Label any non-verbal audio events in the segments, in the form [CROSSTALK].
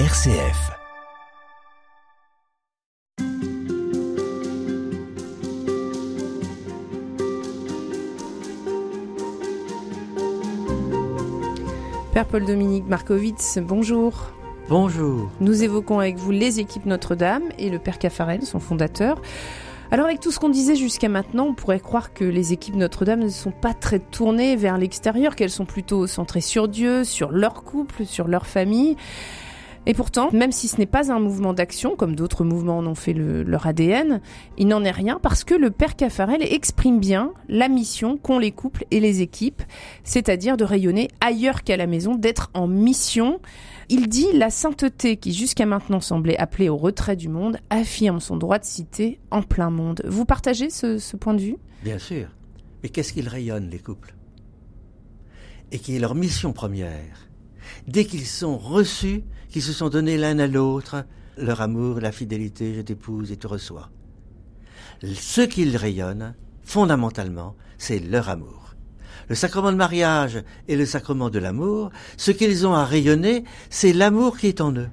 RCF. Père Paul-Dominique Markovitz, bonjour. Bonjour. Nous évoquons avec vous les équipes Notre-Dame et le Père Caffarel, son fondateur. Alors avec tout ce qu'on disait jusqu'à maintenant, on pourrait croire que les équipes Notre-Dame ne sont pas très tournées vers l'extérieur, qu'elles sont plutôt centrées sur Dieu, sur leur couple, sur leur famille. Et pourtant, même si ce n'est pas un mouvement d'action, comme d'autres mouvements en ont fait le- leur ADN, il n'en est rien parce que le Père Caffarel exprime bien la mission qu'ont les couples et les équipes, c'est-à-dire de rayonner ailleurs qu'à la maison, d'être en mission. Il dit la sainteté qui jusqu'à maintenant semblait appelée au retrait du monde affirme son droit de cité en plein monde. Vous partagez ce, ce point de vue? Bien sûr. Mais qu'est-ce qu'ils rayonnent, les couples? Et qui est leur mission première? Dès qu'ils sont reçus, qu'ils se sont donnés l'un à l'autre, leur amour, la fidélité, je t'épouse et te reçois. Ce qu'ils rayonnent, fondamentalement, c'est leur amour. Le sacrement de mariage et le sacrement de l'amour, ce qu'ils ont à rayonner, c'est l'amour qui est en eux.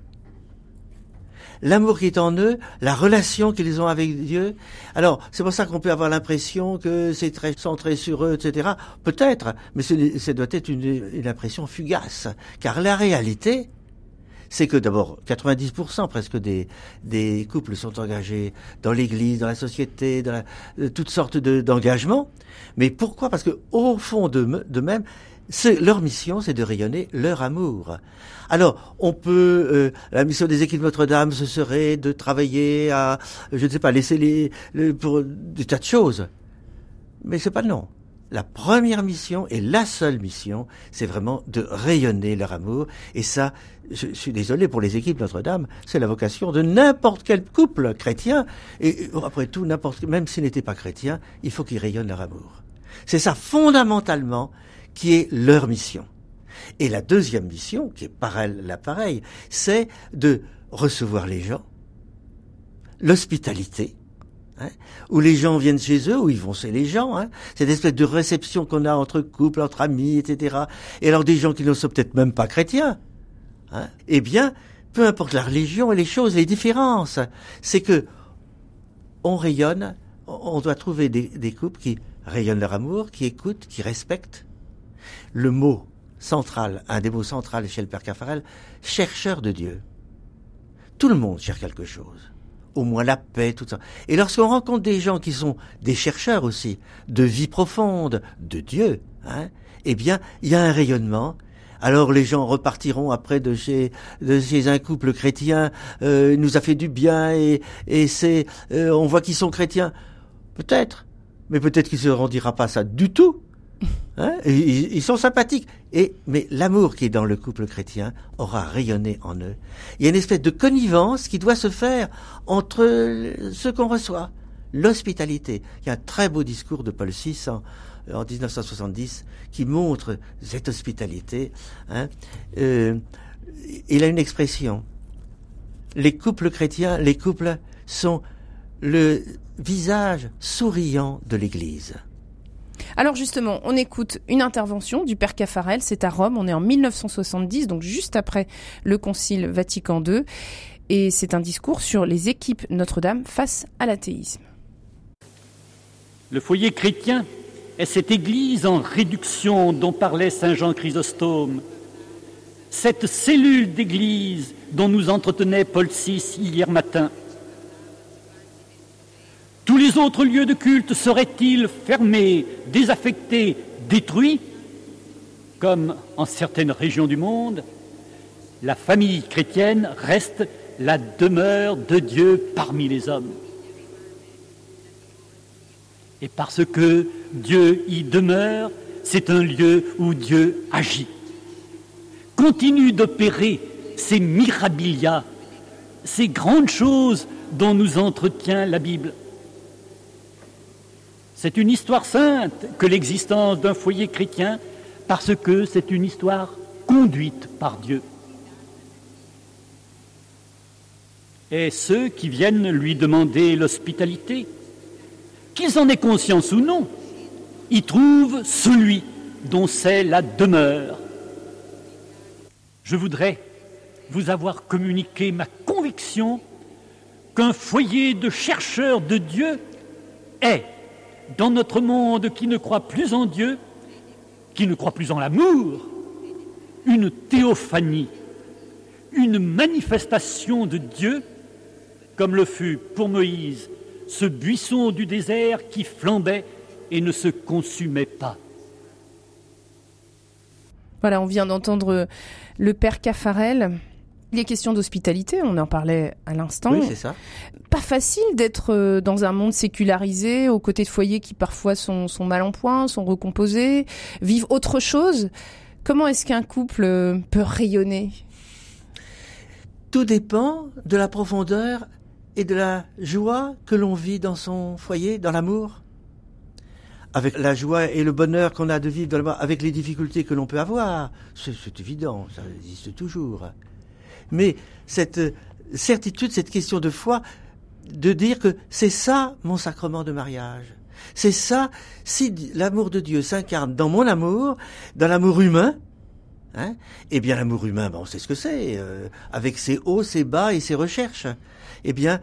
L'amour qui est en eux, la relation qu'ils ont avec Dieu. Alors, c'est pour ça qu'on peut avoir l'impression que c'est très centré sur eux, etc. Peut-être, mais ça doit être une, impression fugace. Car la réalité, c'est que d'abord, 90% presque des, couples sont engagés dans l'Église, dans la société, dans euh, toutes sortes de- d'engagements. Mais pourquoi? Parce que au fond de, me- de même, leur mission, c'est de rayonner leur amour. Alors, on peut, euh, la mission des équipes Notre-Dame, ce serait de travailler à, je ne sais pas, laisser les, les- pour des tas de choses. Mais c'est pas non. La première mission et la seule mission, c'est vraiment de rayonner leur amour. Et ça, je, je suis désolé pour les équipes Notre-Dame, c'est la vocation de n'importe quel couple chrétien. Et euh, après tout, n'importe, même s'il n'était pas chrétien, il faut qu'ils rayonnent leur amour. C'est ça fondamentalement qui est leur mission. Et la deuxième mission, qui est pareil, la pareille, c'est de recevoir les gens, l'hospitalité, hein, où les gens viennent chez eux, où ils vont chez les gens, hein, cette espèce de réception qu'on a entre couples, entre amis, etc. Et alors des gens qui ne sont peut-être même pas chrétiens, hein, eh bien, peu importe la religion et les choses, les différences, c'est que on rayonne, on doit trouver des couples qui rayonnent leur amour, qui écoutent, qui respectent. Le mot central, un des mots centrales chez le Père Caffarel, chercheur de Dieu. Tout le monde cherche quelque chose. Au moins la paix, tout ça. Et lorsqu'on rencontre des gens qui sont des chercheurs aussi, de vie profonde, de Dieu, hein, eh bien, il y a un rayonnement. Alors les gens repartiront après de chez, un couple chrétien, euh, il nous a fait du bien et, c'est, euh, on voit qu'ils sont chrétiens. Peut-être, mais peut-être qu'ils se rendira pas ça du tout. Hein ils, sont sympathiques. Mais l'amour qui est dans le couple chrétien aura rayonné en eux. Il y a une espèce de connivence qui doit se faire entre ceux qu'on reçoit. L'hospitalité. Il y a un très beau discours de Paul VI en, en 1970 qui montre cette hospitalité. Hein. Euh, il a une expression. Les couples chrétiens, les couples sont le visage souriant de l'Église. Alors justement, on écoute une intervention du Père Caffarel, c'est à Rome, on est en 1970, donc juste après le Concile Vatican II, et c'est un discours sur les équipes Notre-Dame face à l'athéisme. Le foyer chrétien est cette église en réduction dont parlait Saint Jean Chrysostome, cette cellule d'église dont nous entretenait Paul VI hier matin. Tous les autres lieux de culte seraient-ils fermés, désaffectés, détruits? Comme en certaines régions du monde, la famille chrétienne reste la demeure de Dieu parmi les hommes. Et parce que Dieu y demeure, c'est un lieu où Dieu agit. Continue d'opérer ces mirabilia, ces grandes choses dont nous entretient la Bible. C'est une histoire sainte que l'existence d'un foyer chrétien, parce que c'est une histoire conduite par Dieu. Et ceux qui viennent lui demander l'hospitalité, qu'ils en aient conscience ou non, y trouvent celui dont c'est la demeure. Je voudrais vous avoir communiqué ma conviction qu'un foyer de chercheurs de Dieu est, dans notre monde qui ne croit plus en Dieu, qui ne croit plus en l'amour, une théophanie, une manifestation de Dieu, comme le fut pour Moïse ce buisson du désert qui flambait et ne se consumait pas. Voilà, on vient d'entendre le père Caffarel. Il est question d'hospitalité, on en parlait à l'instant. Oui, c'est ça. Pas facile d'être euh, dans un monde sécularisé, aux côtés de foyers qui parfois sont, sont mal en point, sont recomposés, vivent autre chose. Comment est-ce qu'un couple euh, peut rayonner? Tout dépend de la profondeur et de la joie que l'on vit dans son foyer, dans l'amour. Avec la joie et le bonheur qu'on a de vivre dans l'amour, avec les difficultés que l'on peut avoir, c'est évident, ça existe toujours. Mais cette certitude, cette question de foi, de dire que c'est ça mon sacrement de mariage. C'est ça, si l'amour de Dieu s'incarne dans mon amour, dans l'amour humain, hein, eh bien l'amour humain, ben, on sait ce que c'est, euh, avec ses hauts, ses bas et ses recherches eh bien,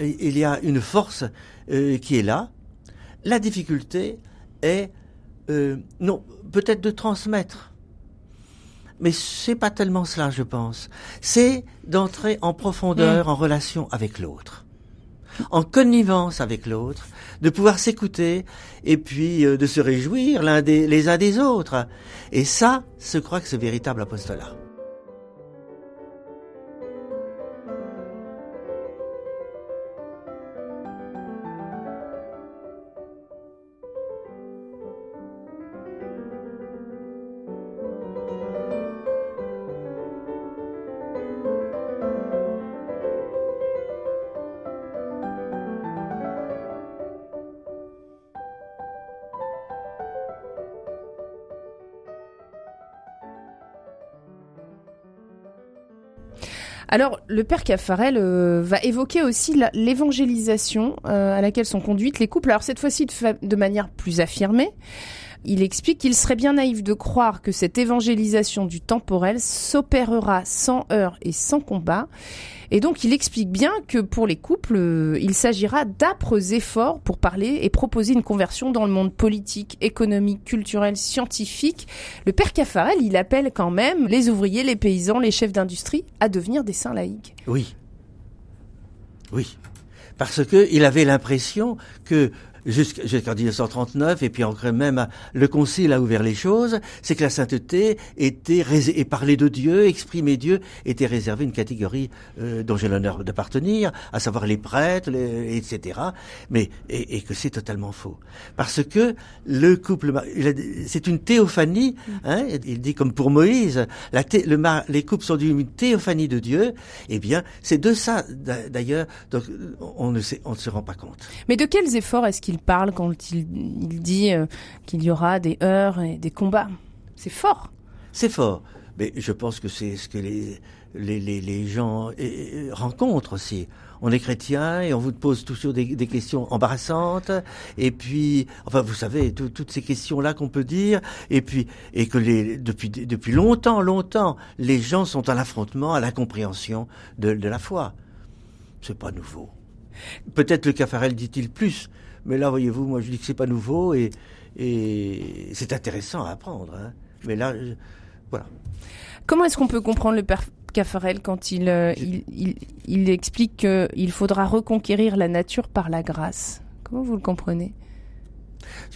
il y a une force euh, qui est là. La difficulté est, euh, non, peut-être de transmettre. Mais c'est pas tellement cela, je pense. C'est d'entrer en profondeur, mm. en relation avec l'autre, en connivence avec l'autre, de pouvoir s'écouter et puis euh, de se réjouir l'un des les uns des autres. Et ça, je crois que c'est véritable apostolat. Alors, le père Caffarel euh, va évoquer aussi l'évangélisation euh, à laquelle sont conduites les couples. Alors cette fois-ci de, manière plus affirmée. Il explique qu'il serait bien naïf de croire que cette évangélisation du temporel s'opérera sans heurts et sans combat et donc il explique bien que pour les couples, euh, il s'agira d'âpres efforts pour parler et proposer une conversion dans le monde politique, économique, culturel, scientifique. Le père Caffarel, il appelle quand même les ouvriers, les paysans, les chefs d'industrie à devenir des saints laïcs. Oui. Oui. Parce que il avait l'impression que jusqu'en 1939, et puis encore même le Concile a ouvert les choses, c'est que la sainteté était et parler de Dieu, exprimer Dieu, était réservé une catégorie euh, dont j'ai l'honneur d'appartenir, à savoir les prêtres, etc. Mais et, que c'est totalement faux, parce que le couple, c'est une théophanie. Hein, il dit comme pour Moïse, la le, les couples sont d'une théophanie de Dieu. Eh bien, c'est de ça d'ailleurs. Donc on ne sait, on ne se rend pas compte. Mais de quels efforts est-ce qu'il il parle quand il, dit euh, qu'il y aura des heures et des combats. C'est fort. C'est fort. Mais je pense que c'est ce que les, gens rencontrent aussi. On est chrétien et on vous pose toujours des, questions embarrassantes. Et puis, enfin, vous savez, toutes ces questions-là qu'on peut dire. Et puis, et que depuis, depuis longtemps, longtemps, les gens sont à l'affrontement, à la compréhension de, de la foi. C'est pas nouveau. Peut-être le Caffarel dit-il plus, mais là, voyez-vous, moi je dis que c'est pas nouveau et, et c'est intéressant à apprendre. Hein. Mais là, voilà. Comment est-ce qu'on peut comprendre le père Caffarel quand il, euh, il, il, il, explique qu'il faudra reconquérir la nature par la grâce? Comment vous le comprenez?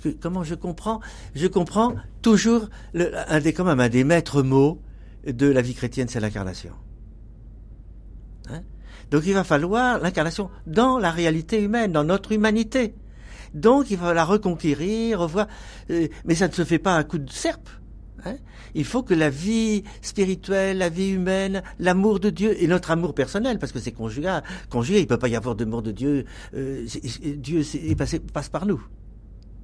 Que, Comment je comprends? Je comprends toujours le, un des quand même un des maîtres mots de la vie chrétienne, c'est l'incarnation. Hein? Donc il va falloir l'incarnation dans la réalité humaine, dans notre humanité. Donc il va la reconquérir, revoir. Euh, mais ça ne se fait pas à coup de serpe. Hein. il faut que la vie spirituelle, la vie humaine, l'amour de Dieu et notre amour personnel, parce que c'est conjugal, conjugué, il peut pas y avoir d'amour de Dieu. Euh, Dieu passe par nous.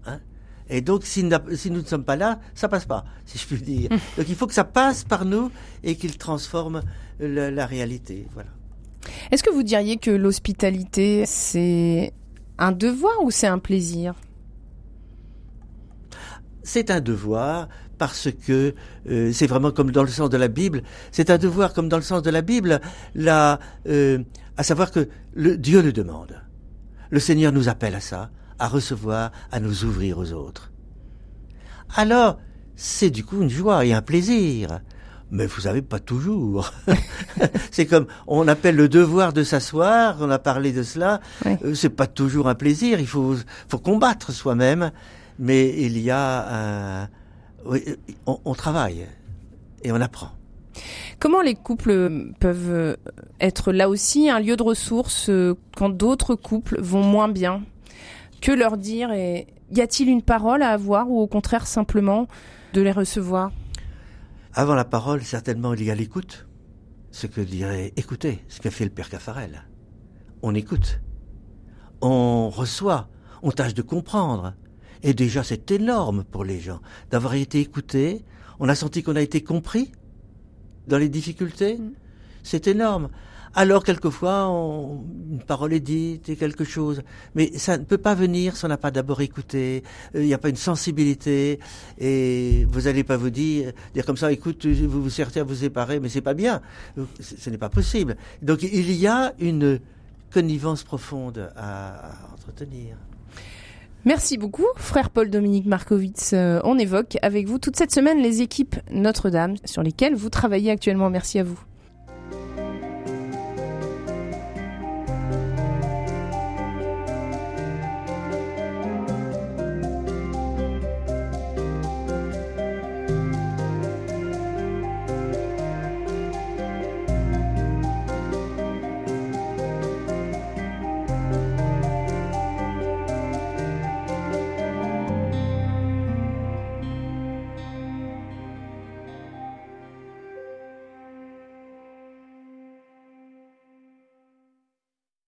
Hein. et donc, si, si, nous ne sommes pas là, ça passe pas, si je puis dire. [LAUGHS] Donc, il faut que ça passe par nous et qu'il transforme la, la réalité. Voilà. Est-ce que vous diriez que l'hospitalité, c'est un devoir ou c'est un plaisir? C'est un devoir parce que euh, c'est vraiment comme dans le sens de la Bible. C'est un devoir comme dans le sens de la Bible, euh, à savoir que Dieu le demande. Le Seigneur nous appelle à ça, à recevoir, à nous ouvrir aux autres. Alors, c'est du coup une joie et un plaisir. Mais vous savez, pas toujours. [LAUGHS] c'est comme on appelle le devoir de s'asseoir. On a parlé de cela. Euh, c'est pas toujours un plaisir. Il faut, faut combattre soi-même. Mais il y a un, oui, on, on travaille et on apprend. Comment les couples peuvent être là aussi un lieu de ressources euh, quand d'autres couples vont moins bien? Que leur dire et y a-t-il une parole à avoir ou au contraire simplement de les recevoir? Avant la parole, certainement, il y a l'écoute. Ce que dirait écouter, ce qu'a fait le père Caffarel. On écoute. On reçoit. On tâche de comprendre. Et déjà, c'est énorme pour les gens d'avoir été écoutés. On a senti qu'on a été compris dans les difficultés. Mm. C'est énorme. Alors, quelquefois, on, une parole est dite et quelque chose. Mais ça ne peut pas venir si on n'a pas d'abord écouté. Euh, il n'y a pas une sensibilité. Et vous n'allez pas vous dire, dire comme ça, écoute, vous vous à vous séparer, mais c'est pas bien. Ce n'est pas possible. Donc, il y a une connivence profonde à, entretenir. Merci beaucoup, frère Paul-Dominique Markovitz. Euh, on évoque avec vous toute cette semaine les équipes Notre-Dame sur lesquelles vous travaillez actuellement. Merci à vous.